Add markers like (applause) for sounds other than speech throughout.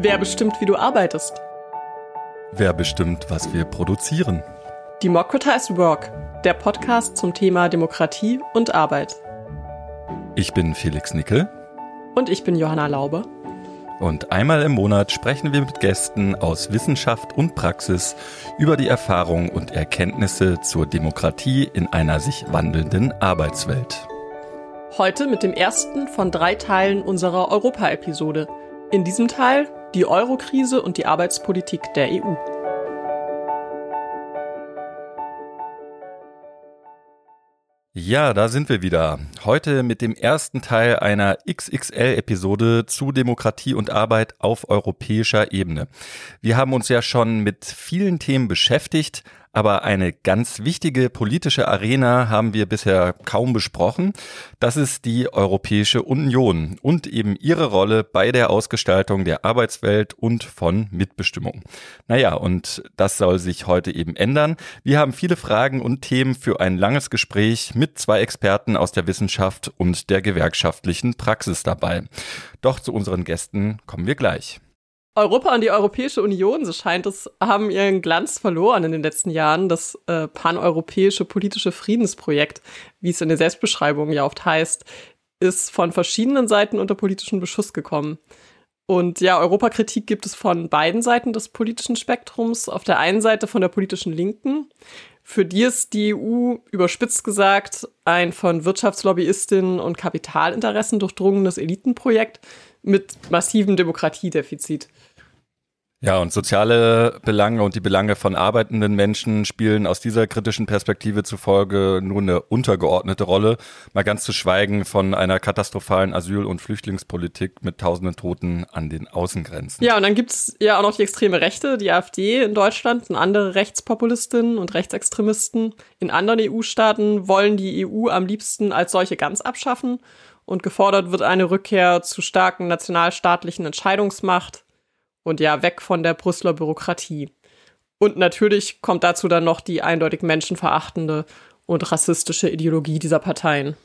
Wer bestimmt, wie du arbeitest? Wer bestimmt, was wir produzieren? Democratize Work, der Podcast zum Thema Demokratie und Arbeit. Ich bin Felix Nickel. Und ich bin Johanna Laube. Und einmal im Monat sprechen wir mit Gästen aus Wissenschaft und Praxis über die Erfahrungen und Erkenntnisse zur Demokratie in einer sich wandelnden Arbeitswelt. Heute mit dem ersten von drei Teilen unserer Europa-Episode. In diesem Teil die Eurokrise und die Arbeitspolitik der EU. Ja, da sind wir wieder. Heute mit dem ersten Teil einer XXL-Episode zu Demokratie und Arbeit auf europäischer Ebene. Wir haben uns ja schon mit vielen Themen beschäftigt, aber eine ganz wichtige politische Arena haben wir bisher kaum besprochen. Das ist die Europäische Union und eben ihre Rolle bei der Ausgestaltung der Arbeitswelt und von Mitbestimmung. Naja, und das soll sich heute eben ändern. Wir haben viele Fragen und Themen für ein langes Gespräch mit zwei Experten aus der Wissenschaft und der gewerkschaftlichen Praxis dabei. Doch zu unseren Gästen kommen wir gleich. Europa und die Europäische Union, so scheint es, haben ihren Glanz verloren in den letzten Jahren. Das äh, paneuropäische politische Friedensprojekt, wie es in der Selbstbeschreibung ja oft heißt, ist von verschiedenen Seiten unter politischen Beschuss gekommen. Und ja, Europakritik gibt es von beiden Seiten des politischen Spektrums. Auf der einen Seite von der politischen Linken, für die ist die EU, überspitzt gesagt, ein von Wirtschaftslobbyisten und Kapitalinteressen durchdrungenes Elitenprojekt mit massivem Demokratiedefizit. Ja, und soziale Belange und die Belange von arbeitenden Menschen spielen aus dieser kritischen Perspektive zufolge nur eine untergeordnete Rolle, mal ganz zu schweigen von einer katastrophalen Asyl- und Flüchtlingspolitik mit tausenden Toten an den Außengrenzen. Ja, und dann gibt's ja auch noch die extreme Rechte, die AfD in Deutschland und andere Rechtspopulistinnen und Rechtsextremisten. In anderen EU-Staaten wollen die EU am liebsten als solche ganz abschaffen und gefordert wird eine Rückkehr zu starken nationalstaatlichen Entscheidungsmacht und ja, weg von der Brüsseler Bürokratie. Und natürlich kommt dazu dann noch die eindeutig menschenverachtende und rassistische Ideologie dieser Parteien.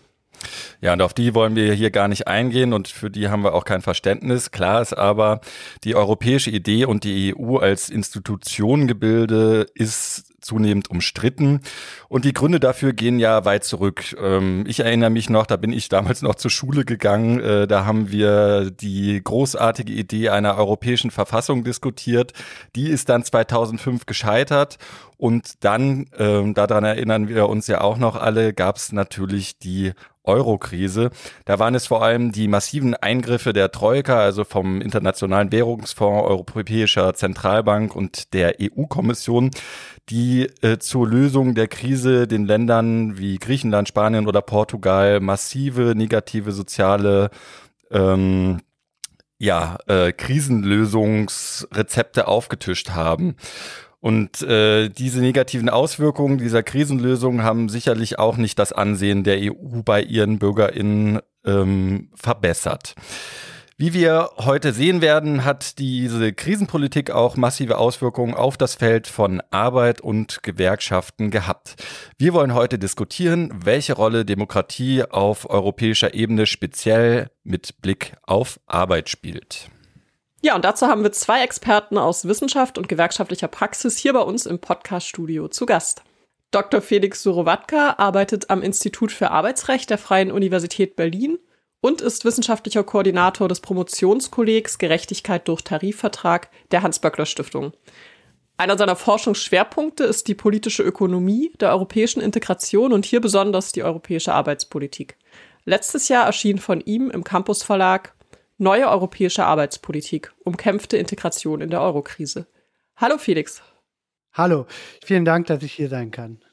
Ja, und auf die wollen wir hier gar nicht eingehen und für die haben wir auch kein Verständnis. Klar ist aber, die europäische Idee und die EU als Institutionengebilde ist zunehmend umstritten. Und die Gründe dafür gehen ja weit zurück. Ähm, ich erinnere mich noch, da bin ich damals noch zur Schule gegangen. Äh, da haben wir die großartige Idee einer europäischen Verfassung diskutiert. Die ist dann 2005 gescheitert. Und dann, ähm, daran erinnern wir uns ja auch noch alle, gab es natürlich die Euro-Krise. Da waren es vor allem die massiven Eingriffe der Troika, also vom Internationalen Währungsfonds, Europäischer Zentralbank und der EU-Kommission, die äh, zur Lösung der Krise den Ländern wie Griechenland, Spanien oder Portugal massive negative soziale ähm, ja, äh, Krisenlösungsrezepte aufgetischt haben. Und äh, diese negativen Auswirkungen dieser Krisenlösung haben sicherlich auch nicht das Ansehen der EU bei ihren BürgerInnen ähm, verbessert. Wie wir heute sehen werden, hat diese Krisenpolitik auch massive Auswirkungen auf das Feld von Arbeit und Gewerkschaften gehabt. Wir wollen heute diskutieren, welche Rolle Demokratie auf europäischer Ebene speziell mit Blick auf Arbeit spielt. Ja, und dazu haben wir zwei Experten aus Wissenschaft und gewerkschaftlicher Praxis hier bei uns im Podcast-Studio zu Gast. Dr. Felix Surowatka arbeitet am Institut für Arbeitsrecht der Freien Universität Berlin und ist wissenschaftlicher Koordinator des Promotionskollegs Gerechtigkeit durch Tarifvertrag der Hans-Böckler-Stiftung. Einer seiner Forschungsschwerpunkte ist die politische Ökonomie der europäischen Integration und hier besonders die europäische Arbeitspolitik. Letztes Jahr erschien von ihm im Campus Verlag Neue europäische Arbeitspolitik, umkämpfte Integration in der Eurokrise. Hallo Felix. Hallo, vielen Dank, dass ich hier sein kann.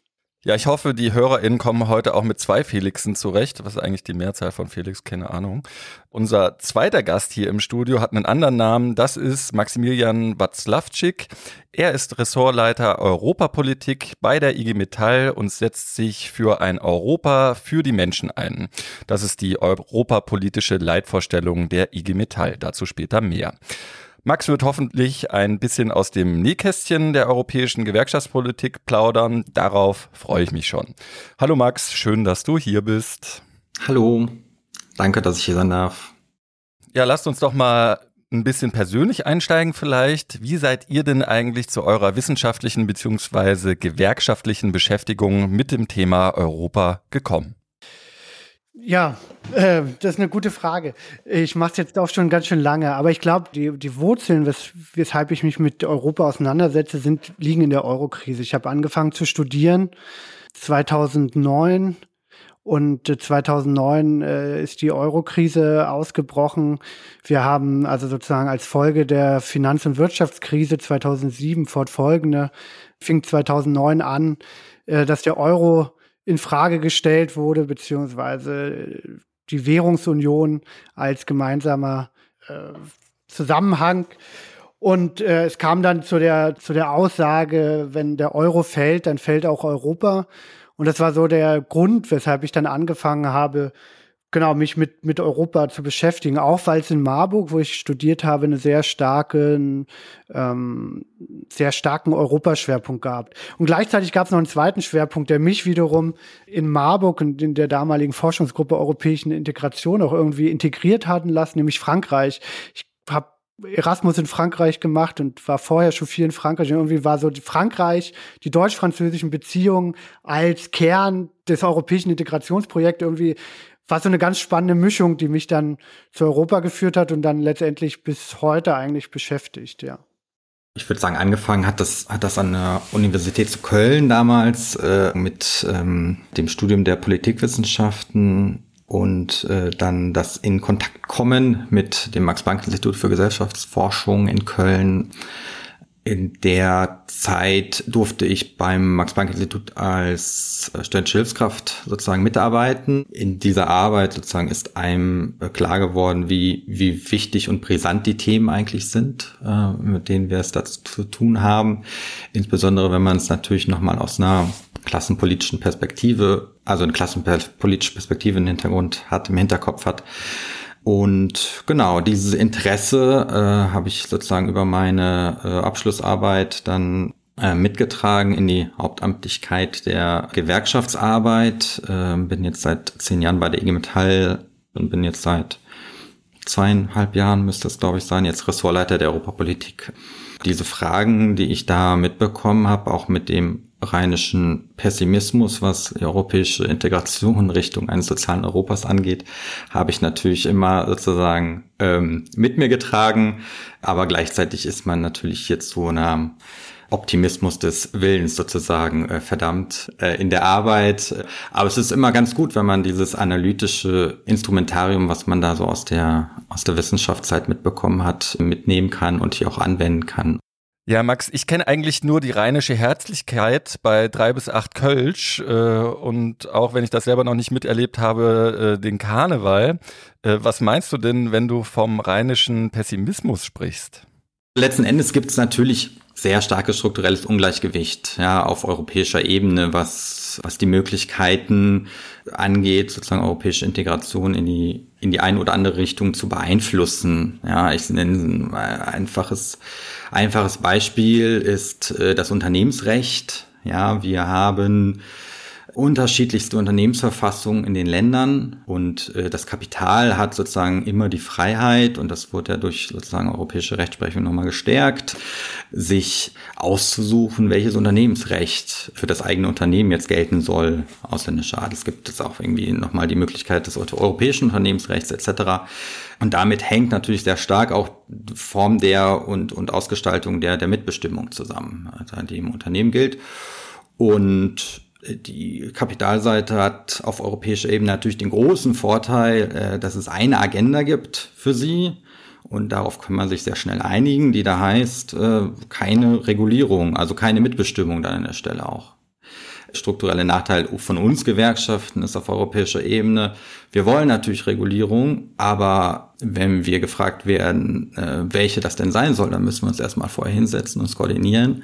Ja, ich hoffe, die HörerInnen kommen heute auch mit zwei Felixen zurecht. Was ist eigentlich die Mehrzahl von Felix? Keine Ahnung. Unser zweiter Gast hier im Studio hat einen anderen Namen. Das ist Maximilian Watzlawczyk. Er ist Ressortleiter Europapolitik bei der IG Metall und setzt sich für ein Europa für die Menschen ein. Das ist die europapolitische Leitvorstellung der IG Metall. Dazu später mehr. Max wird hoffentlich ein bisschen aus dem Nähkästchen der europäischen Gewerkschaftspolitik plaudern. Darauf freue ich mich schon. Hallo Max, schön, dass du hier bist. Hallo, danke, dass ich hier sein darf. Ja, lasst uns doch mal ein bisschen persönlich einsteigen vielleicht. Wie seid ihr denn eigentlich zu eurer wissenschaftlichen beziehungsweise gewerkschaftlichen Beschäftigung mit dem Thema Europa gekommen? Ja, äh, das ist eine gute Frage. Ich mache es jetzt auch schon ganz schön lange, aber ich glaube, die, die Wurzeln, wes weshalb ich mich mit Europa auseinandersetze, sind, liegen in der Eurokrise. Ich habe angefangen zu studieren 2009 und 2009 äh, ist die Eurokrise ausgebrochen. Wir haben also sozusagen als Folge der Finanz- und Wirtschaftskrise 2007 fortfolgende, fing 2009 an, äh, dass der Euro in Frage gestellt wurde, beziehungsweise die Währungsunion als gemeinsamer äh, Zusammenhang. Und äh, es kam dann zu der, zu der Aussage, wenn der Euro fällt, dann fällt auch Europa. Und das war so der Grund, weshalb ich dann angefangen habe, genau, mich mit, mit Europa zu beschäftigen. Auch weil es in Marburg, wo ich studiert habe, eine sehr starke, ähm, sehr starken Europaschwerpunkt gab. Und gleichzeitig gab es noch einen zweiten Schwerpunkt, der mich wiederum in Marburg und in der damaligen Forschungsgruppe europäischen Integration auch irgendwie integriert hatten lassen, nämlich Frankreich. Ich habe Erasmus in Frankreich gemacht und war vorher schon viel in Frankreich. Und irgendwie war so Frankreich, die deutsch-französischen Beziehungen als Kern des europäischen Integrationsprojekts irgendwie war so eine ganz spannende Mischung, die mich dann zu Europa geführt hat und dann letztendlich bis heute eigentlich beschäftigt, ja. Ich würde sagen, angefangen hat das, hat das an der Universität zu Köln damals äh, mit ähm, dem Studium der Politikwissenschaften und äh, dann das in Kontakt kommen mit dem Max-Planck-Institut für Gesellschaftsforschung in Köln. In der Zeit durfte ich beim Max-Planck-Institut als äh, studentische Hilfskraft sozusagen mitarbeiten. In dieser Arbeit sozusagen ist einem äh, klar geworden, wie, wie wichtig und brisant die Themen eigentlich sind, äh, mit denen wir es dazu zu tun haben. Insbesondere, wenn man es natürlich nochmal aus einer klassenpolitischen Perspektive, also eine klassenpolitische Perspektive im Hintergrund hat, im Hinterkopf hat. Und genau, dieses Interesse äh, habe ich sozusagen über meine äh, Abschlussarbeit dann äh, mitgetragen in die Hauptamtlichkeit der Gewerkschaftsarbeit. Äh, bin jetzt seit zehn Jahren bei der IG Metall und bin jetzt seit zweieinhalb Jahren, müsste es glaube ich sein, jetzt Ressortleiter der Europapolitik. Diese Fragen, die ich da mitbekommen habe, auch mit dem rheinischen Pessimismus, was die europäische Integration Richtung eines sozialen Europas angeht, habe ich natürlich immer sozusagen ähm, mit mir getragen. Aber gleichzeitig ist man natürlich jetzt so einer Optimismus des Willens sozusagen äh, verdammt äh, in der Arbeit. Aber es ist immer ganz gut, wenn man dieses analytische Instrumentarium, was man da so aus der aus der Wissenschaftszeit mitbekommen hat, mitnehmen kann und hier auch anwenden kann. Ja, Max, ich kenne eigentlich nur die rheinische Herzlichkeit bei drei bis acht Kölsch äh, und auch wenn ich das selber noch nicht miterlebt habe, äh, den Karneval. Äh, was meinst du denn, wenn du vom rheinischen Pessimismus sprichst? Letzten Endes gibt es natürlich sehr starkes strukturelles Ungleichgewicht ja, auf europäischer Ebene, was, was die Möglichkeiten angeht, sozusagen europäische Integration in die, in die eine oder andere Richtung zu beeinflussen. Ja, ich nenne ein einfaches Einfaches Beispiel ist äh, das Unternehmensrecht. Ja, wir haben unterschiedlichste Unternehmensverfassungen in den Ländern und äh, das Kapital hat sozusagen immer die Freiheit und das wurde ja durch sozusagen europäische Rechtsprechung nochmal gestärkt, sich auszusuchen, welches Unternehmensrecht für das eigene Unternehmen jetzt gelten soll, ausländischer Art. Es gibt jetzt auch irgendwie nochmal die Möglichkeit des europäischen Unternehmensrechts etc. Und damit hängt natürlich sehr stark auch Form der und, und Ausgestaltung der, der Mitbestimmung zusammen, also die im Unternehmen gilt. Und die Kapitalseite hat auf europäischer Ebene natürlich den großen Vorteil, äh, dass es eine Agenda gibt für sie. Und darauf kann man sich sehr schnell einigen, die da heißt, äh, keine Regulierung, also keine Mitbestimmung dann an der Stelle auch. Strukturelle Nachteil von uns Gewerkschaften ist auf europäischer Ebene. Wir wollen natürlich Regulierung, aber wenn wir gefragt werden, äh, welche das denn sein soll, dann müssen wir uns erstmal vorher hinsetzen, uns koordinieren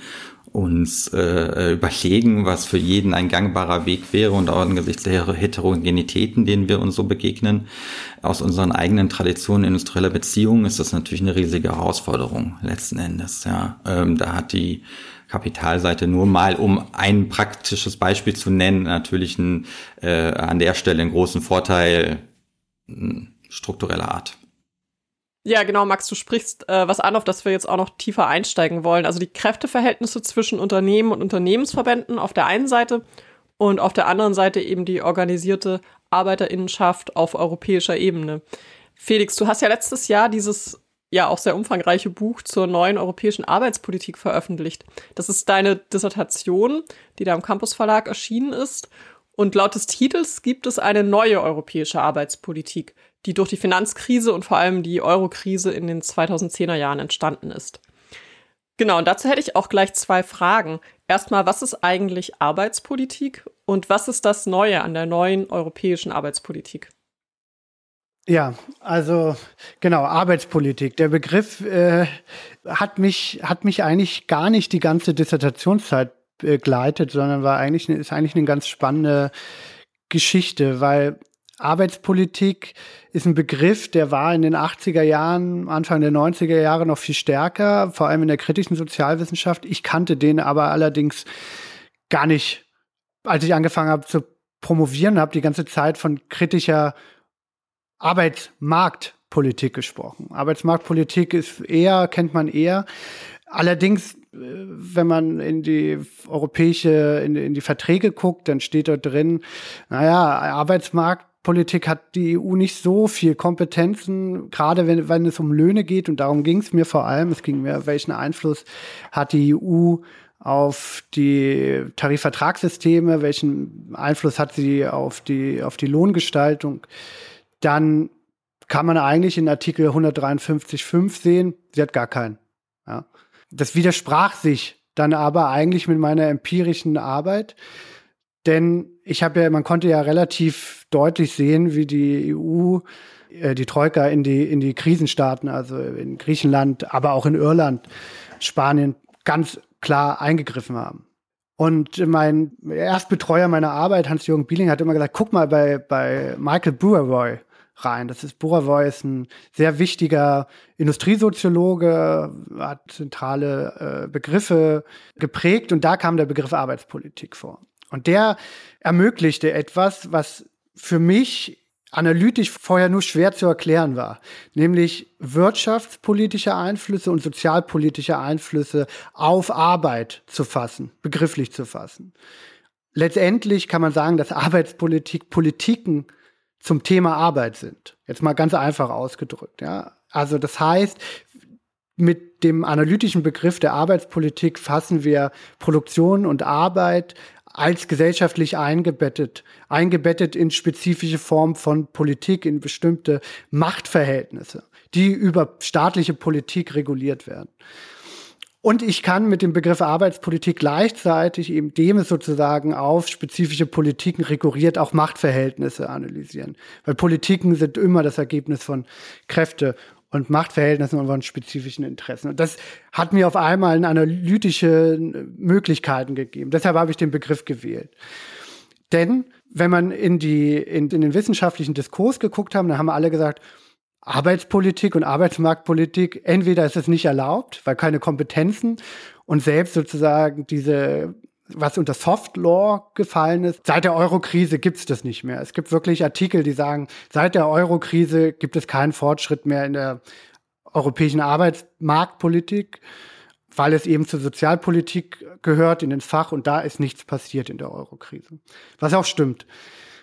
uns äh, überlegen, was für jeden ein gangbarer Weg wäre und auch angesichts der Heterogenitäten, denen wir uns so begegnen, aus unseren eigenen Traditionen industrieller Beziehungen, ist das natürlich eine riesige Herausforderung letzten Endes. Ja, ähm, da hat die Kapitalseite nur mal, um ein praktisches Beispiel zu nennen, natürlich ein, äh, an der Stelle einen großen Vorteil struktureller Art. Ja, genau, Max, du sprichst äh, was an, auf das wir jetzt auch noch tiefer einsteigen wollen. Also die Kräfteverhältnisse zwischen Unternehmen und Unternehmensverbänden auf der einen Seite und auf der anderen Seite eben die organisierte Arbeiterinnenschaft auf europäischer Ebene. Felix, du hast ja letztes Jahr dieses ja auch sehr umfangreiche Buch zur neuen europäischen Arbeitspolitik veröffentlicht. Das ist deine Dissertation, die da im Campus Verlag erschienen ist. Und laut des Titels gibt es eine neue europäische Arbeitspolitik die durch die Finanzkrise und vor allem die Eurokrise in den 2010er Jahren entstanden ist. Genau, und dazu hätte ich auch gleich zwei Fragen. Erstmal, was ist eigentlich Arbeitspolitik und was ist das Neue an der neuen europäischen Arbeitspolitik? Ja, also genau, Arbeitspolitik. Der Begriff äh, hat mich, hat mich eigentlich gar nicht die ganze Dissertationszeit begleitet, sondern war eigentlich, ist eigentlich eine ganz spannende Geschichte, weil Arbeitspolitik ist ein Begriff, der war in den 80er Jahren, Anfang der 90er Jahre noch viel stärker, vor allem in der kritischen Sozialwissenschaft. Ich kannte den aber allerdings gar nicht, als ich angefangen habe zu promovieren, habe die ganze Zeit von kritischer Arbeitsmarktpolitik gesprochen. Arbeitsmarktpolitik ist eher, kennt man eher. Allerdings, äh, wenn man in die europäische, in, in die Verträge guckt, dann steht dort drin, naja, Arbeitsmarkt Politik hat die EU nicht so viel Kompetenzen, gerade wenn, wenn es um Löhne geht. Und darum ging es mir vor allem. Es ging mir, welchen Einfluss hat die EU auf die Tarifvertragssysteme, welchen Einfluss hat sie auf die, auf die Lohngestaltung. Dann kann man eigentlich in Artikel 153.5 sehen, sie hat gar keinen. Ja. Das widersprach sich dann aber eigentlich mit meiner empirischen Arbeit. Denn ich habe ja, man konnte ja relativ deutlich sehen, wie die EU, äh, die Troika in die, in die Krisenstaaten, also in Griechenland, aber auch in Irland, Spanien, ganz klar eingegriffen haben. Und mein Erstbetreuer meiner Arbeit, Hans-Jürgen Bieling, hat immer gesagt, guck mal bei, bei Michael Burawoy rein. Das ist Burawoy ist ein sehr wichtiger Industriesoziologe, hat zentrale äh, Begriffe geprägt und da kam der Begriff Arbeitspolitik vor. Und der ermöglichte etwas, was für mich analytisch vorher nur schwer zu erklären war, nämlich wirtschaftspolitische Einflüsse und sozialpolitische Einflüsse auf Arbeit zu fassen, begrifflich zu fassen. Letztendlich kann man sagen, dass Arbeitspolitik Politiken zum Thema Arbeit sind. Jetzt mal ganz einfach ausgedrückt, ja. Also das heißt, mit dem analytischen Begriff der Arbeitspolitik fassen wir Produktion und Arbeit als gesellschaftlich eingebettet, eingebettet in spezifische Formen von Politik, in bestimmte Machtverhältnisse, die über staatliche Politik reguliert werden. Und ich kann mit dem Begriff Arbeitspolitik gleichzeitig, eben dem es sozusagen auf spezifische Politiken rekurriert, auch Machtverhältnisse analysieren. Weil Politiken sind immer das Ergebnis von Kräfte und Machtverhältnissen und von spezifischen Interessen. Und das hat mir auf einmal analytische Möglichkeiten gegeben. Deshalb habe ich den Begriff gewählt. Denn wenn man in, die, in, in den wissenschaftlichen Diskurs geguckt haben, dann haben alle gesagt, Arbeitspolitik und Arbeitsmarktpolitik, entweder ist es nicht erlaubt, weil keine Kompetenzen und selbst sozusagen diese was unter Soft Law gefallen ist. Seit der Eurokrise gibt es das nicht mehr. Es gibt wirklich Artikel, die sagen, seit der Eurokrise gibt es keinen Fortschritt mehr in der europäischen Arbeitsmarktpolitik, weil es eben zur Sozialpolitik gehört in den Fach und da ist nichts passiert in der Eurokrise. Was auch stimmt.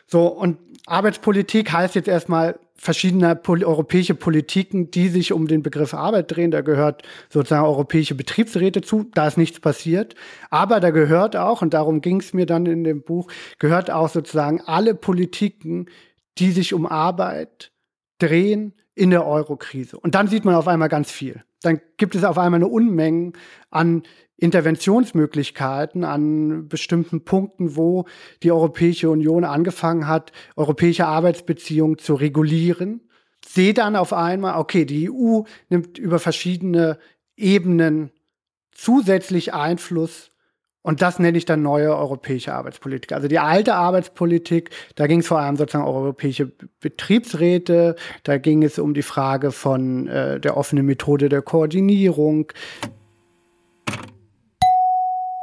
So, und Arbeitspolitik heißt jetzt erstmal verschiedene pol europäische Politiken, die sich um den Begriff Arbeit drehen. Da gehört sozusagen europäische Betriebsräte zu. Da ist nichts passiert. Aber da gehört auch, und darum ging es mir dann in dem Buch, gehört auch sozusagen alle Politiken, die sich um Arbeit drehen in der Eurokrise. Und dann sieht man auf einmal ganz viel. Dann gibt es auf einmal eine Unmenge an Interventionsmöglichkeiten an bestimmten Punkten, wo die Europäische Union angefangen hat, europäische Arbeitsbeziehungen zu regulieren. Sehe dann auf einmal, okay, die EU nimmt über verschiedene Ebenen zusätzlich Einfluss und das nenne ich dann neue europäische Arbeitspolitik. Also die alte Arbeitspolitik, da ging es vor allem sozusagen um europäische Betriebsräte, da ging es um die Frage von äh, der offenen Methode der Koordinierung.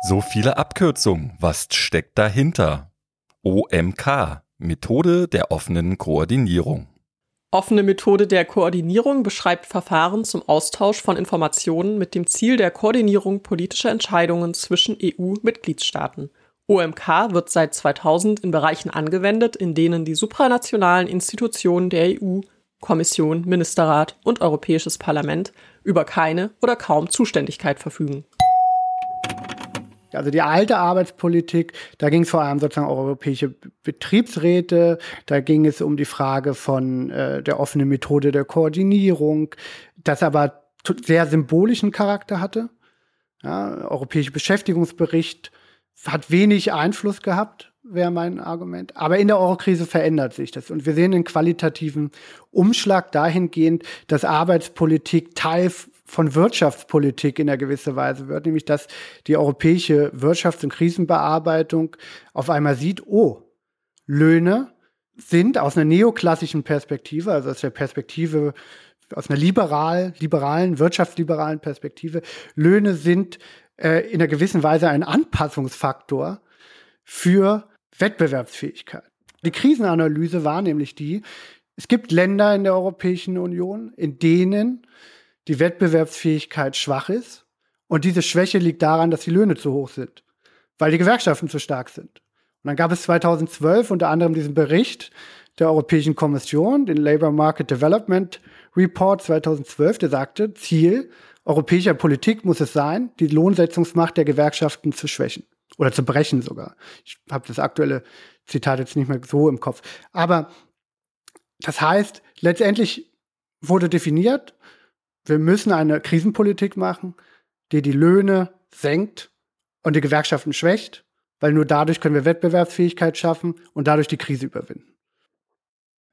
So viele Abkürzungen. Was steckt dahinter? OMK, Methode der offenen Koordinierung. Offene Methode der Koordinierung beschreibt Verfahren zum Austausch von Informationen mit dem Ziel der Koordinierung politischer Entscheidungen zwischen EU-Mitgliedstaaten. OMK wird seit 2000 in Bereichen angewendet, in denen die supranationalen Institutionen der EU, Kommission, Ministerrat und Europäisches Parlament über keine oder kaum Zuständigkeit verfügen. Also die alte Arbeitspolitik, da ging es vor allem sozusagen um europäische Betriebsräte, da ging es um die Frage von äh, der offenen Methode der Koordinierung, das aber sehr symbolischen Charakter hatte. Ja, europäische Beschäftigungsbericht hat wenig Einfluss gehabt, wäre mein Argument. Aber in der Eurokrise verändert sich das. Und wir sehen einen qualitativen Umschlag dahingehend, dass Arbeitspolitik Teil von Wirtschaftspolitik in einer gewissen Weise wird, nämlich dass die europäische Wirtschafts- und Krisenbearbeitung auf einmal sieht, oh, Löhne sind aus einer neoklassischen Perspektive, also aus der Perspektive, aus einer liberal, liberalen, wirtschaftsliberalen Perspektive, Löhne sind äh, in einer gewissen Weise ein Anpassungsfaktor für Wettbewerbsfähigkeit. Die Krisenanalyse war nämlich die, es gibt Länder in der Europäischen Union, in denen die Wettbewerbsfähigkeit schwach ist. Und diese Schwäche liegt daran, dass die Löhne zu hoch sind, weil die Gewerkschaften zu stark sind. Und dann gab es 2012 unter anderem diesen Bericht der Europäischen Kommission, den Labor Market Development Report 2012, der sagte, Ziel europäischer Politik muss es sein, die Lohnsetzungsmacht der Gewerkschaften zu schwächen oder zu brechen sogar. Ich habe das aktuelle Zitat jetzt nicht mehr so im Kopf. Aber das heißt, letztendlich wurde definiert, wir müssen eine Krisenpolitik machen, die die Löhne senkt und die Gewerkschaften schwächt, weil nur dadurch können wir Wettbewerbsfähigkeit schaffen und dadurch die Krise überwinden.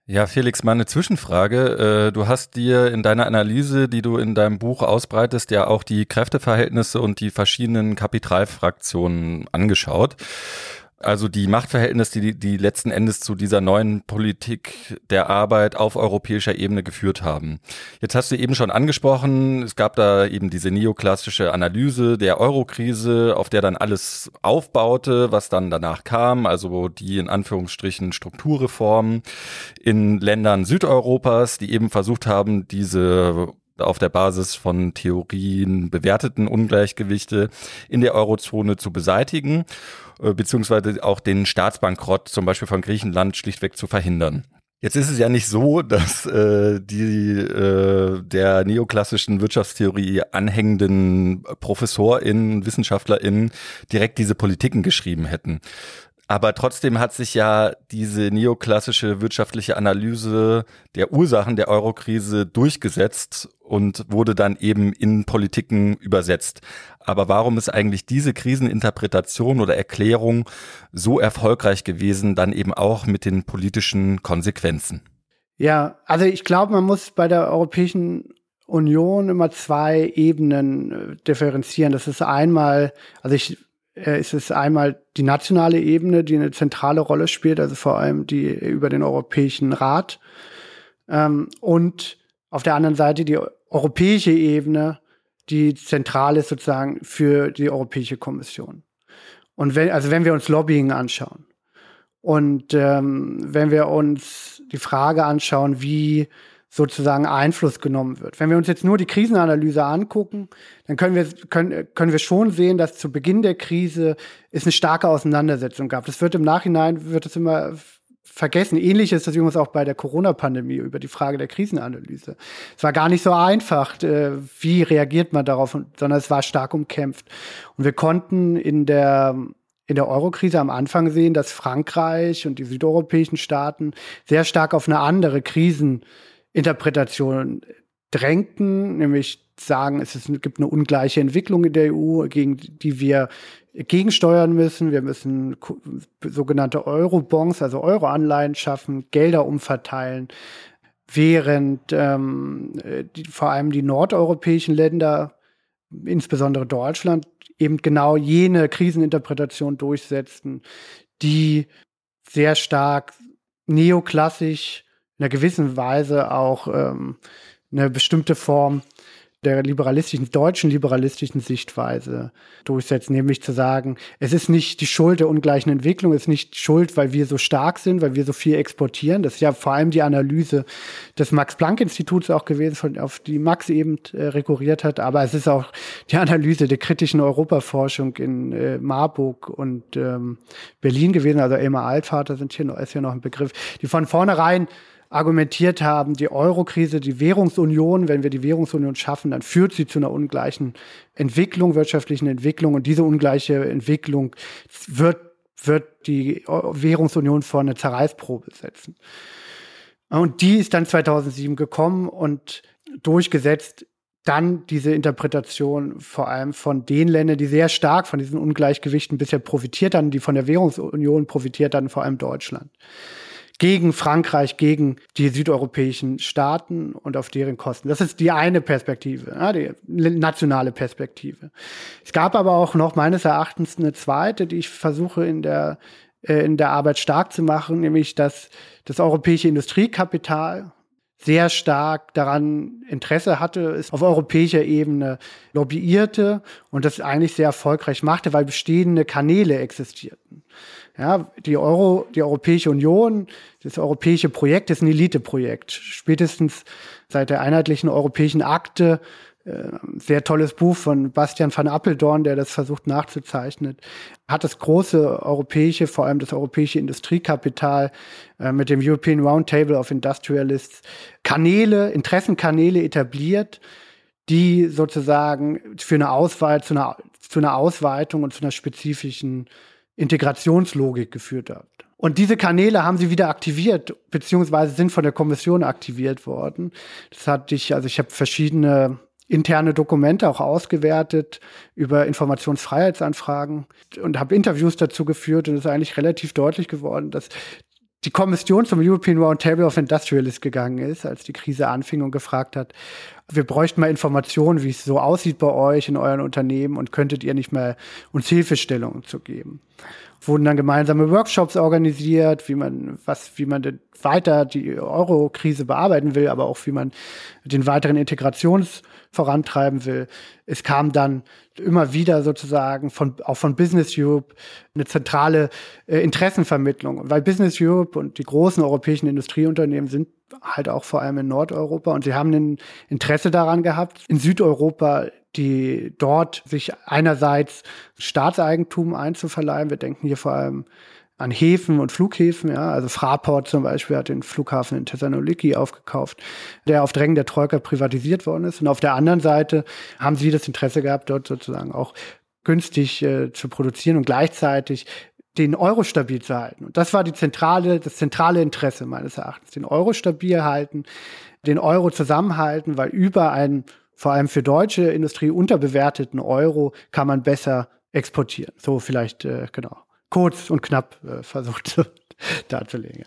Ja, Felix, mal eine Zwischenfrage. Äh, du hast dir in deiner Analyse, die du in deinem Buch ausbreitest, ja auch die Kräfteverhältnisse und die verschiedenen Kapitalfraktionen angeschaut. Also die Machtverhältnisse, die, die letzten Endes zu dieser neuen Politik der Arbeit auf europäischer Ebene geführt haben. Jetzt hast du eben schon angesprochen, es gab da eben diese neoklassische Analyse der Eurokrise, auf der dann alles aufbaute, was dann danach kam, also die in Anführungsstrichen Strukturreformen in Ländern Südeuropas, die eben versucht haben, diese auf der Basis von Theorien bewerteten Ungleichgewichte in der Eurozone zu beseitigen, äh, beziehungsweise auch den Staatsbankrott zum Beispiel von Griechenland schlichtweg zu verhindern. Jetzt ist es ja nicht so, dass äh, die äh, der neoklassischen Wirtschaftstheorie anhängenden ProfessorInnen, WissenschaftlerInnen direkt diese Politiken geschrieben hätten. Aber trotzdem hat sich ja diese neoklassische wirtschaftliche Analyse der Ursachen der Eurokrise durchgesetzt und wurde dann eben in Politiken übersetzt. Aber warum ist eigentlich diese Kriseninterpretation oder Erklärung so erfolgreich gewesen, dann eben auch mit den politischen Konsequenzen? Ja, also ich glaube, man muss bei der Europäischen Union immer zwei Ebenen äh, differenzieren. Das ist einmal, also ich ist es einmal die nationale Ebene, die eine zentrale Rolle spielt, also vor allem die über den Europäischen Rat. Ähm, und auf der anderen Seite die europäische Ebene, die zentral ist sozusagen für die Europäische Kommission. Und wenn, also wenn wir uns Lobbying anschauen und ähm, wenn wir uns die Frage anschauen, wie sozusagen Einfluss genommen wird. Wenn wir uns jetzt nur die Krisenanalyse angucken, dann können wir, können, können wir schon sehen, dass zu Beginn der Krise es eine starke Auseinandersetzung gab. Das wird im Nachhinein, wird es immer vergessen. Ähnlich ist das übrigens auch bei der Corona-Pandemie über die Frage der Krisenanalyse. Es war gar nicht so einfach, äh, wie reagiert man darauf, sondern es war stark umkämpft. Und wir konnten in der in der Eurokrise am Anfang sehen, dass Frankreich und die südeuropäischen Staaten sehr stark auf eine andere Krisen Interpretation drängten, nämlich sagen, es, ist, gibt eine ungleiche Entwicklung in der EU, gegen die wir gegensteuern müssen. Wir müssen sogenannte Euro-Bonds, also Euro-Anleihen schaffen, Gelder umverteilen, während ähm, die, vor allem die nordeuropäischen Länder, insbesondere Deutschland, eben genau jene Kriseninterpretation durchsetzten, die sehr stark neoklassisch einer gewissen Weise auch ähm, eine bestimmte Form der liberalistischen, deutschen liberalistischen Sichtweise durchsetzt, nämlich zu sagen, es ist nicht die Schuld der ungleichen Entwicklung, es ist nicht Schuld, weil wir so stark sind, weil wir so viel exportieren. Das ist ja vor allem die Analyse des Max-Planck-Instituts auch gewesen, von, auf die Max eben äh, rekurriert hat, aber es ist auch die Analyse der kritischen Europaforschung in äh, Marburg und ähm, Berlin gewesen, also Elmar Altvater sind hier noch, ist hier noch ein Begriff, die von vornherein argumentiert haben, die Eurokrise, die Währungsunion, wenn wir die Währungsunion schaffen, dann führt sie zu einer ungleichen Entwicklung, wirtschaftlichen Entwicklung. Und diese ungleiche Entwicklung wird, wird die Währungsunion vor eine Zerreißprobe setzen. Und die ist dann 2007 gekommen und durchgesetzt dann diese Interpretation vor allem von den Ländern, die sehr stark von diesen Ungleichgewichten bisher profitiert haben, die von der Währungsunion profitiert haben, vor allem Deutschland gegen Frankreich, gegen die südeuropäischen Staaten und auf deren Kosten. Das ist die eine Perspektive, die nationale Perspektive. Es gab aber auch noch meines Erachtens eine zweite, die ich versuche in der äh, in der Arbeit stark zu machen, nämlich dass das europäische Industriekapital sehr stark daran Interesse hatte, es auf europäischer Ebene lobbyierte und das eigentlich sehr erfolgreich machte, weil bestehende Kanäle existierten. Ja, die Euro, die Europäische Union, das europäische Projekt ist ein Eliteprojekt. Spätestens seit der einheitlichen europäischen Akte, äh, sehr tolles Buch von Bastian van Appeldoorn, der das versucht nachzuzeichnen, hat das große europäische, vor allem das europäische Industriekapital äh, mit dem European Roundtable of Industrialists Kanäle, Interessenkanäle etabliert, die sozusagen für eine Ausweitung, zu einer, zu einer Ausweitung und zu einer spezifischen Integrationslogik geführt hat. Und diese Kanäle haben sie wieder aktiviert, beziehungsweise sind von der Kommission aktiviert worden. Das hatte ich, also ich habe verschiedene interne Dokumente auch ausgewertet über Informationsfreiheitsanfragen und habe Interviews dazu geführt und es ist eigentlich relativ deutlich geworden, dass die Kommission zum European Roundtable of Industrialists gegangen ist, als die Krise anfing und gefragt hat, wir bräuchten mal Informationen, wie es so aussieht bei euch in euren Unternehmen und könntet ihr nicht mehr uns Hilfestellungen zu geben. Wurden dann gemeinsame Workshops organisiert, wie man, was, wie man weiter die Euro-Krise bearbeiten will, aber auch wie man den weiteren Integrations- vorantreiben will. Es kam dann immer wieder sozusagen von, auch von Business Europe eine zentrale äh, Interessenvermittlung, weil Business Europe und die großen europäischen Industrieunternehmen sind halt auch vor allem in Nordeuropa und sie haben ein Interesse daran gehabt, in Südeuropa die dort sich einerseits Staatseigentum einzuverleihen. Wir denken hier vor allem an Häfen und Flughäfen, ja, also Fraport zum Beispiel hat den Flughafen in Thessaloniki aufgekauft, der auf Drängen der Troika privatisiert worden ist. Und auf der anderen Seite haben sie das Interesse gehabt, dort sozusagen auch günstig äh, zu produzieren und gleichzeitig den Euro stabil zu halten. Und das war die zentrale, das zentrale Interesse meines Erachtens, den Euro stabil halten, den Euro zusammenhalten, weil über einen vor allem für deutsche Industrie unterbewerteten Euro kann man besser exportieren. So vielleicht, äh, genau kurz und knapp äh, (laughs) versucht darzulegen.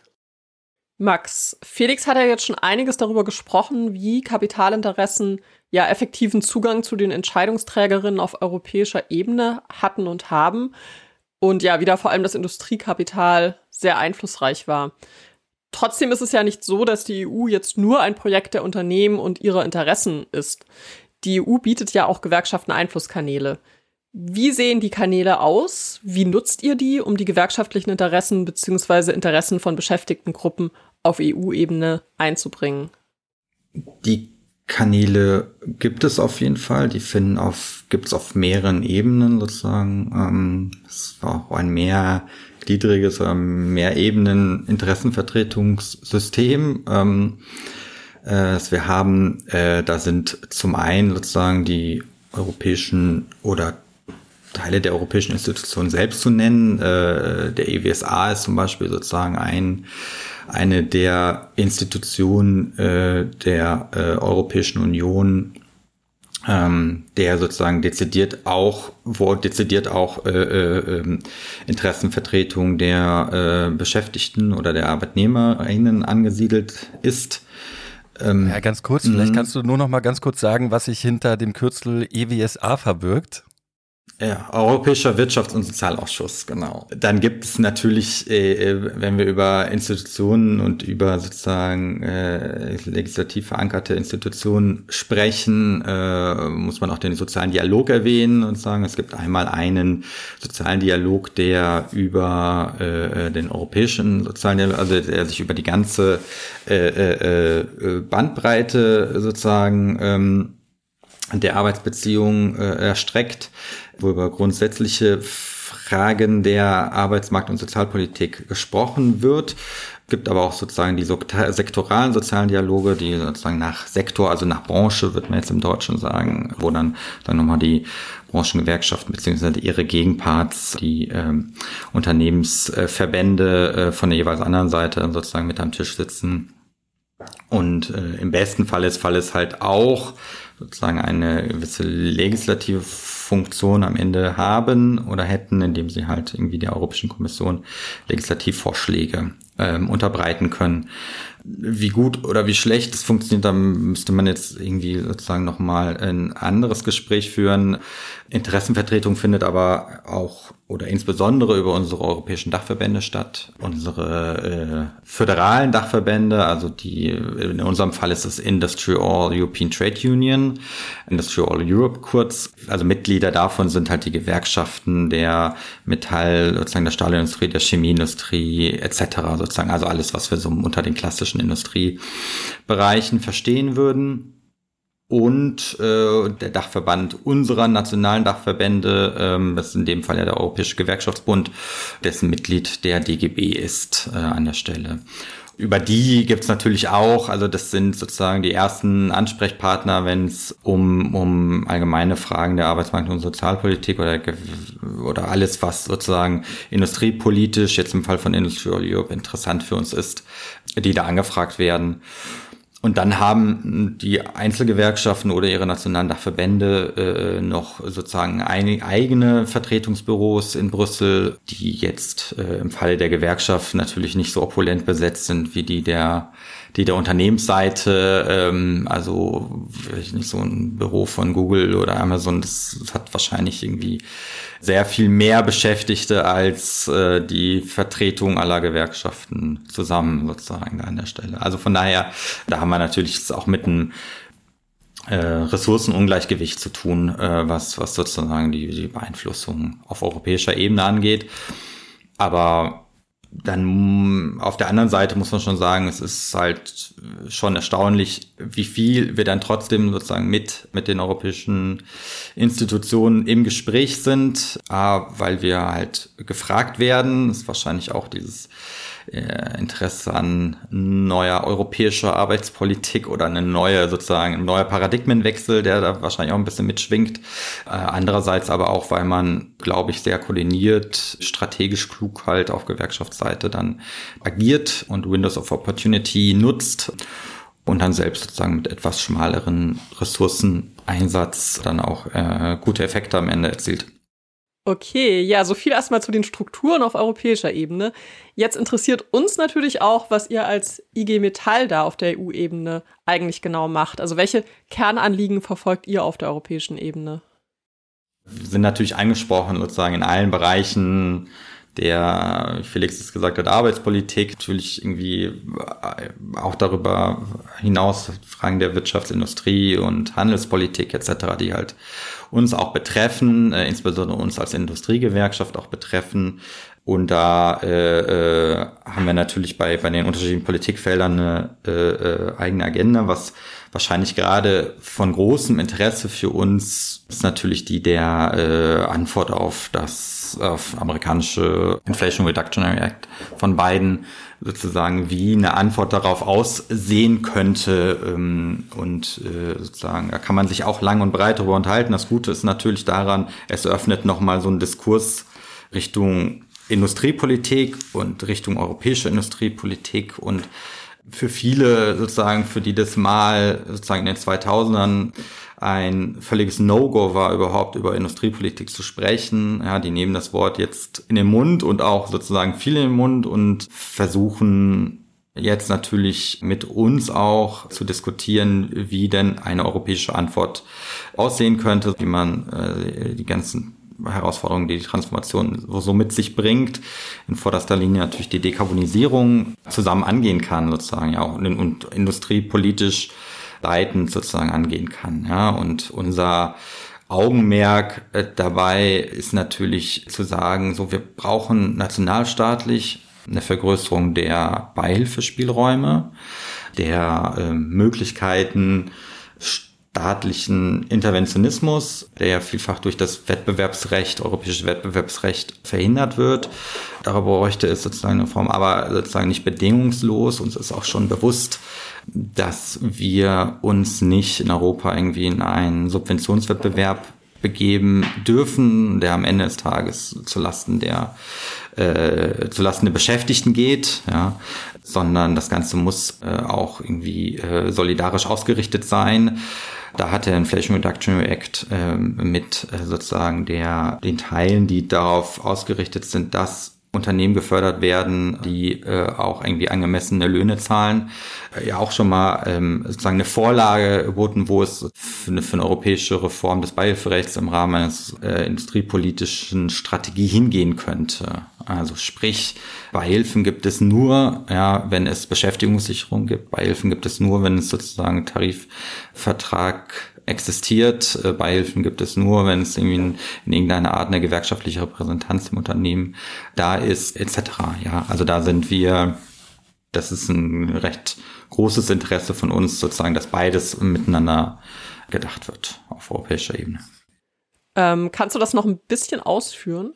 Max, Felix hat ja jetzt schon einiges darüber gesprochen, wie Kapitalinteressen ja effektiven Zugang zu den Entscheidungsträgerinnen auf europäischer Ebene hatten und haben. Und ja, wie da vor allem das Industriekapital sehr einflussreich war. Trotzdem ist es ja nicht so, dass die EU jetzt nur ein Projekt der Unternehmen und ihrer Interessen ist. Die EU bietet ja auch Gewerkschaften Einflusskanäle. Wie sehen die Kanäle aus? Wie nutzt ihr die, um die gewerkschaftlichen Interessen bzw. Interessen von beschäftigten Gruppen auf EU-Ebene einzubringen? Die Kanäle gibt es auf jeden Fall. Die finden auf, gibt es auf mehreren Ebenen sozusagen. Ähm, es war auch ein mehrgliedriges oder mehr Ebenen Interessenvertretungssystem. Ähm, äh, wir haben, äh, da sind zum einen sozusagen die europäischen oder Teile der europäischen Institutionen selbst zu nennen. Äh, der EWSA ist zum Beispiel sozusagen ein, eine der Institutionen äh, der äh, Europäischen Union, ähm, der sozusagen dezidiert auch, wo dezidiert auch äh, äh, ähm, Interessenvertretung der äh, Beschäftigten oder der ArbeitnehmerInnen angesiedelt ist. Ähm, ja, ganz kurz, vielleicht mhm. kannst du nur noch mal ganz kurz sagen, was sich hinter dem Kürzel EWSA verbirgt. Ja, Europäischer Wirtschafts- und Sozialausschuss, genau. Dann gibt es natürlich, äh, äh, wenn wir über Institutionen und über sozusagen äh, legislativ verankerte Institutionen sprechen, äh, muss man auch den sozialen Dialog erwähnen und sagen, es gibt einmal einen sozialen Dialog, der über äh, den europäischen sozialen Dialog, also der sich über die ganze äh, äh, äh Bandbreite sozusagen ähm, der Arbeitsbeziehung äh, erstreckt wo über grundsätzliche Fragen der Arbeitsmarkt- und Sozialpolitik gesprochen wird. Gibt aber auch sozusagen die sektoralen sozialen Dialoge, die sozusagen nach Sektor, also nach Branche, wird man jetzt im Deutschen sagen, wo dann, dann nochmal die Branchengewerkschaften beziehungsweise ihre Gegenparts, die ähm, Unternehmensverbände äh, von der jeweils anderen Seite sozusagen mit am Tisch sitzen. Und äh, im besten Fall ist Fall ist halt auch sozusagen eine gewisse legislative Funktion am Ende haben oder hätten, indem sie halt irgendwie der Europäischen Kommission Legislativvorschläge ähm, unterbreiten können. Wie gut oder wie schlecht es funktioniert, da müsste man jetzt irgendwie sozusagen nochmal ein anderes Gespräch führen. Interessenvertretung findet aber auch oder insbesondere über unsere europäischen Dachverbände statt. Unsere äh, föderalen Dachverbände, also die, in unserem Fall ist es Industry All European Trade Union, Industry All Europe kurz. Also Mitglieder davon sind halt die Gewerkschaften der Metall, sozusagen der Stahlindustrie, der Chemieindustrie etc. sozusagen. Also alles, was wir so unter den klassischen Industriebereichen verstehen würden und äh, der Dachverband unserer nationalen Dachverbände, ähm, das ist in dem Fall ja der Europäische Gewerkschaftsbund, dessen Mitglied der DGB ist äh, an der Stelle. Über die gibt's natürlich auch, also das sind sozusagen die ersten Ansprechpartner, wenn es um, um allgemeine Fragen der Arbeitsmarkt- und Sozialpolitik oder, oder alles, was sozusagen industriepolitisch, jetzt im Fall von Industrial Europe, interessant für uns ist, die da angefragt werden. Und dann haben die Einzelgewerkschaften oder ihre nationalen Dachverbände äh, noch sozusagen ein, eigene Vertretungsbüros in Brüssel, die jetzt äh, im Falle der Gewerkschaft natürlich nicht so opulent besetzt sind wie die der die der Unternehmensseite, ähm, also nicht so ein Büro von Google oder Amazon, das hat wahrscheinlich irgendwie sehr viel mehr Beschäftigte als äh, die Vertretung aller Gewerkschaften zusammen sozusagen an der Stelle. Also von daher, da haben wir natürlich auch mit einem äh, Ressourcenungleichgewicht zu tun, äh, was, was sozusagen die, die Beeinflussung auf europäischer Ebene angeht. Aber dann auf der anderen Seite muss man schon sagen, es ist halt schon erstaunlich, wie viel wir dann trotzdem sozusagen mit, mit den europäischen Institutionen im Gespräch sind, weil wir halt gefragt werden. Ist wahrscheinlich auch dieses Interesse an neuer europäischer Arbeitspolitik oder eine neue sozusagen ein neuer Paradigmenwechsel, der da wahrscheinlich auch ein bisschen mitschwingt. Äh, andererseits aber auch, weil man, glaube ich, sehr koordiniert, strategisch klug halt auf Gewerkschaftsseite dann agiert und Windows of Opportunity nutzt und dann selbst sozusagen mit etwas schmaleren Ressourceneinsatz dann auch äh, gute Effekte am Ende erzielt. Okay, ja, so viel erstmal zu den Strukturen auf europäischer Ebene. Jetzt interessiert uns natürlich auch, was ihr als IG Metall da auf der EU-Ebene eigentlich genau macht. Also welche Kernanliegen verfolgt ihr auf der europäischen Ebene? Wir sind natürlich angesprochen sozusagen in allen Bereichen der, wie Felix es gesagt hat, Arbeitspolitik, natürlich irgendwie äh, auch darüber hinaus Fragen der Wirtschaftsindustrie und Handelspolitik etc., die halt uns auch betreffen, äh, insbesondere uns als Industriegewerkschaft auch betreffen. Und da äh, äh, haben wir natürlich bei, bei den unterschiedlichen Politikfeldern eine äh, äh, eigene Agenda, was wahrscheinlich gerade von großem Interesse für uns ist natürlich die der äh, Antwort auf das auf amerikanische Inflation Reductionary Act von Biden sozusagen wie eine Antwort darauf aussehen könnte ähm, und äh, sozusagen da kann man sich auch lang und breit darüber unterhalten. Das Gute ist natürlich daran, es öffnet nochmal so einen Diskurs Richtung Industriepolitik und Richtung europäische Industriepolitik und für viele sozusagen, für die das mal sozusagen in den 2000ern ein völliges No-Go war, überhaupt über Industriepolitik zu sprechen. Ja, die nehmen das Wort jetzt in den Mund und auch sozusagen viel in den Mund und versuchen jetzt natürlich mit uns auch zu diskutieren, wie denn eine europäische Antwort aussehen könnte, wie man äh, die ganzen Herausforderungen, die die Transformation so mit sich bringt, in vorderster Linie natürlich die Dekarbonisierung zusammen angehen kann, sozusagen, ja, und, und industriepolitisch leitend sozusagen angehen kann, ja, und unser Augenmerk äh, dabei ist natürlich zu sagen, so wir brauchen nationalstaatlich eine Vergrößerung der Beihilfespielräume, der äh, Möglichkeiten staatlichen Interventionismus, der ja vielfach durch das Wettbewerbsrecht, europäisches Wettbewerbsrecht verhindert wird. Darüber bräuchte es sozusagen eine Form, aber sozusagen nicht bedingungslos. Uns ist auch schon bewusst, dass wir uns nicht in Europa irgendwie in einen Subventionswettbewerb begeben dürfen, der am Ende des Tages zu Lasten der äh, zu Lasten der Beschäftigten geht, ja, sondern das Ganze muss äh, auch irgendwie äh, solidarisch ausgerichtet sein. Da hat der Inflation Reduction Act äh, mit äh, sozusagen der den Teilen, die darauf ausgerichtet sind, dass Unternehmen gefördert werden, die äh, auch irgendwie angemessene Löhne zahlen, äh, ja auch schon mal ähm, sozusagen eine Vorlage geboten, wo es für eine, für eine europäische Reform des Beihilferechts im Rahmen eines äh, industriepolitischen Strategie hingehen könnte. Also sprich, Beihilfen gibt es nur, ja, wenn es Beschäftigungssicherung gibt. Beihilfen gibt es nur, wenn es sozusagen Tarifvertrag existiert. Äh, Beihilfen gibt es nur, wenn es irgendwie in, in irgendeiner Art eine gewerkschaftliche Repräsentanz im Unternehmen da ist, etc. Ja, also da sind wir, das ist ein recht großes Interesse von uns sozusagen, dass beides miteinander gedacht wird auf europäischer Ebene. Ähm, kannst du das noch ein bisschen ausführen?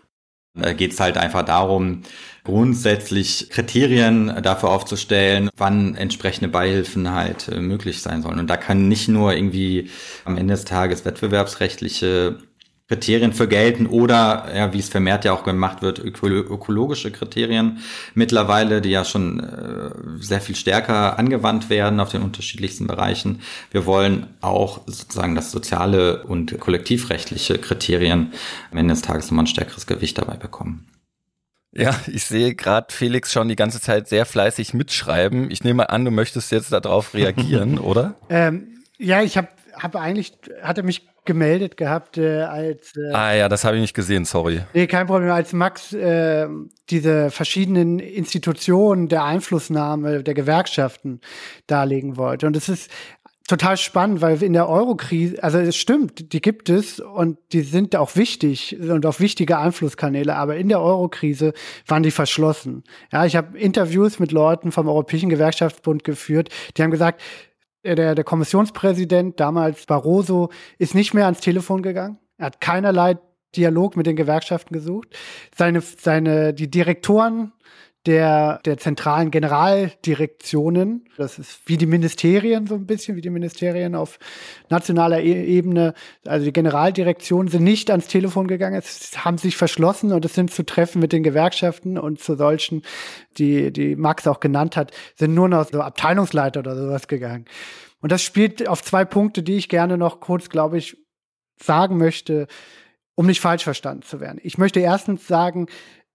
Da geht es halt einfach darum, grundsätzlich Kriterien dafür aufzustellen, wann entsprechende Beihilfen halt äh, möglich sein sollen. Und da kann nicht nur irgendwie am Ende des Tages wettbewerbsrechtliche Kriterien für gelten oder, ja, wie es vermehrt ja auch gemacht wird, ökologische Kriterien mittlerweile, die ja schon äh, sehr viel stärker angewandt werden auf den unterschiedlichsten Bereichen. Wir wollen auch sozusagen das soziale und kollektivrechtliche Kriterien am Ende des Tages nochmal ein stärkeres Gewicht dabei bekommen. Ja, ich sehe gerade Felix schon die ganze Zeit sehr fleißig mitschreiben. Ich nehme an, du möchtest jetzt darauf reagieren, (laughs) oder? Ähm, ja, ich habe hab eigentlich, hatte mich gemeldet gehabt, äh, als. Äh, ah ja, das habe ich nicht gesehen, sorry. Nee, kein Problem. Als Max äh, diese verschiedenen Institutionen der Einflussnahme der Gewerkschaften darlegen wollte. Und es ist total spannend, weil in der Eurokrise, also es stimmt, die gibt es und die sind auch wichtig und auch wichtige Einflusskanäle, aber in der Eurokrise waren die verschlossen. Ja, ich habe Interviews mit Leuten vom Europäischen Gewerkschaftsbund geführt, die haben gesagt, der, der Kommissionspräsident, damals Barroso, ist nicht mehr ans Telefon gegangen. Er hat keinerlei Dialog mit den Gewerkschaften gesucht. Seine, seine, die Direktoren der, der zentralen Generaldirektionen. Das ist wie die Ministerien so ein bisschen, wie die Ministerien auf nationaler e Ebene. Also die Generaldirektionen sind nicht ans Telefon gegangen, es haben sich verschlossen und es sind zu Treffen mit den Gewerkschaften und zu solchen, die, die Max auch genannt hat, sind nur noch so Abteilungsleiter oder sowas gegangen. Und das spielt auf zwei Punkte, die ich gerne noch kurz, glaube ich, sagen möchte, um nicht falsch verstanden zu werden. Ich möchte erstens sagen,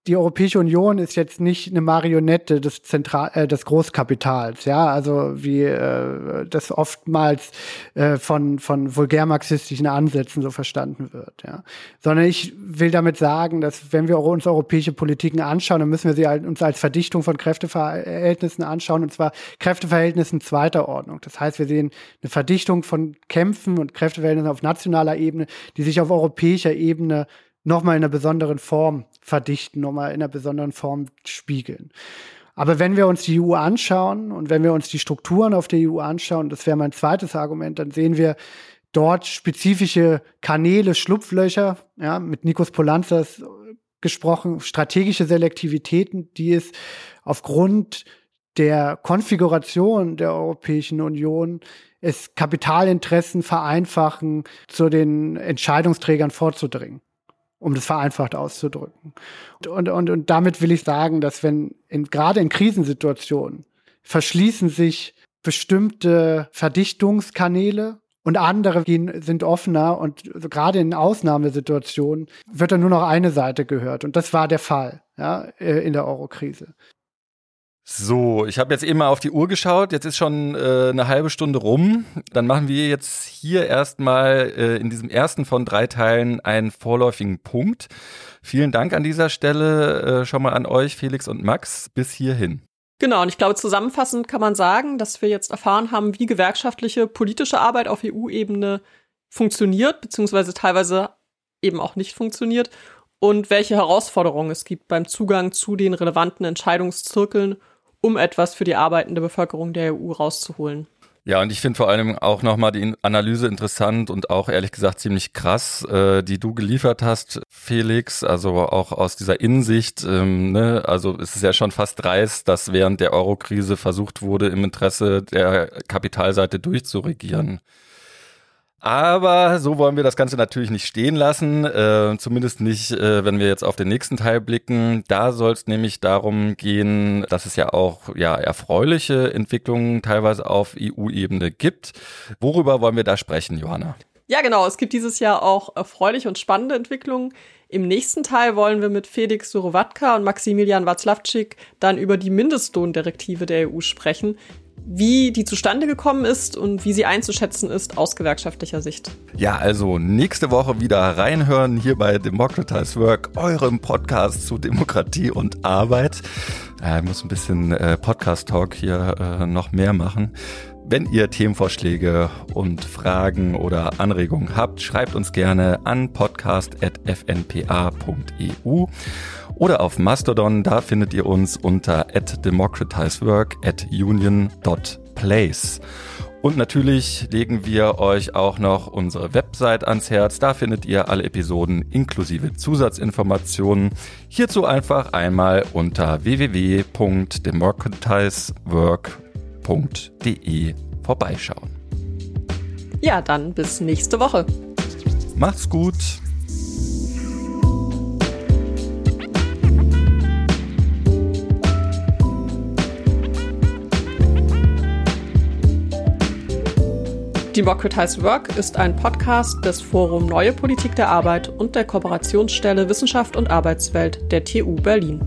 die Europäische Union ist jetzt nicht eine Marionette des Zentral äh, des Großkapitals, ja, also wie äh, das oftmals äh, von von vulgär-marxistischen Ansätzen so verstanden wird, ja, sondern ich will damit sagen, dass wenn wir uns europäische Politiken anschauen, dann müssen wir sie halt uns als Verdichtung von Kräfteverhältnissen anschauen und zwar Kräfteverhältnissen zweiter Ordnung. Das heißt, wir sehen eine Verdichtung von Kämpfen und Kräfteverhältnissen auf nationaler Ebene, die sich auf europäischer Ebene nochmal in einer besonderen Form verdichten, nochmal in einer besonderen Form spiegeln. Aber wenn wir uns die EU anschauen und wenn wir uns die Strukturen auf der EU anschauen, das wäre mein zweites Argument, dann sehen wir dort spezifische Kanäle, Schlupflöcher, ja, mit Nikos Polanzas gesprochen, strategische Selektivitäten, die es aufgrund der Konfiguration der Europäischen Union es Kapitalinteressen vereinfachen, zu den Entscheidungsträgern vorzudringen um das vereinfacht auszudrücken. Und, und, und damit will ich sagen, dass wenn in, gerade in Krisensituationen verschließen sich bestimmte Verdichtungskanäle und andere gehen, sind offener und gerade in Ausnahmesituationen wird dann nur noch eine Seite gehört. Und das war der Fall ja, äh, in der Eurokrise. So, ich habe jetzt eben mal auf die Uhr geschaut. Jetzt ist schon äh, eine halbe Stunde rum. Dann machen wir jetzt hier erstmal äh, in diesem ersten von drei Teilen einen vorläufigen Punkt. Vielen Dank an dieser Stelle äh, schon mal an euch, Felix und Max, bis hierhin. Genau, und ich glaube, zusammenfassend kann man sagen, dass wir jetzt erfahren haben, wie gewerkschaftliche politische Arbeit auf EU-Ebene funktioniert, beziehungsweise teilweise eben auch nicht funktioniert und welche Herausforderungen es gibt beim Zugang zu den relevanten Entscheidungszirkeln um etwas für die arbeitende Bevölkerung der EU rauszuholen. Ja, und ich finde vor allem auch nochmal die Analyse interessant und auch ehrlich gesagt ziemlich krass, äh, die du geliefert hast, Felix, also auch aus dieser Innensicht. Ähm, ne? Also es ist ja schon fast dreist, dass während der Eurokrise versucht wurde, im Interesse der Kapitalseite durchzuregieren. Aber so wollen wir das Ganze natürlich nicht stehen lassen, äh, zumindest nicht, äh, wenn wir jetzt auf den nächsten Teil blicken. Da soll es nämlich darum gehen, dass es ja auch ja erfreuliche Entwicklungen teilweise auf EU-Ebene gibt. Worüber wollen wir da sprechen, Johanna? Ja, genau. Es gibt dieses Jahr auch erfreuliche und spannende Entwicklungen. Im nächsten Teil wollen wir mit Felix Surowatka und Maximilian Watzlawczyk dann über die Mindestlohndirektive der EU sprechen, wie die zustande gekommen ist und wie sie einzuschätzen ist aus gewerkschaftlicher Sicht. Ja, also nächste Woche wieder reinhören hier bei Democratize Work, eurem Podcast zu Demokratie und Arbeit. Äh, ich muss ein bisschen äh, Podcast-Talk hier äh, noch mehr machen. Wenn ihr Themenvorschläge und Fragen oder Anregungen habt, schreibt uns gerne an podcast.fnpa.eu oder auf Mastodon, da findet ihr uns unter at democratizework at union.place. Und natürlich legen wir euch auch noch unsere Website ans Herz. Da findet ihr alle Episoden inklusive Zusatzinformationen. Hierzu einfach einmal unter www.democratizework.de vorbeischauen. Ja, dann bis nächste Woche. Macht's gut. Democratize Work ist ein Podcast des Forum Neue Politik der Arbeit und der Kooperationsstelle Wissenschaft und Arbeitswelt der TU Berlin.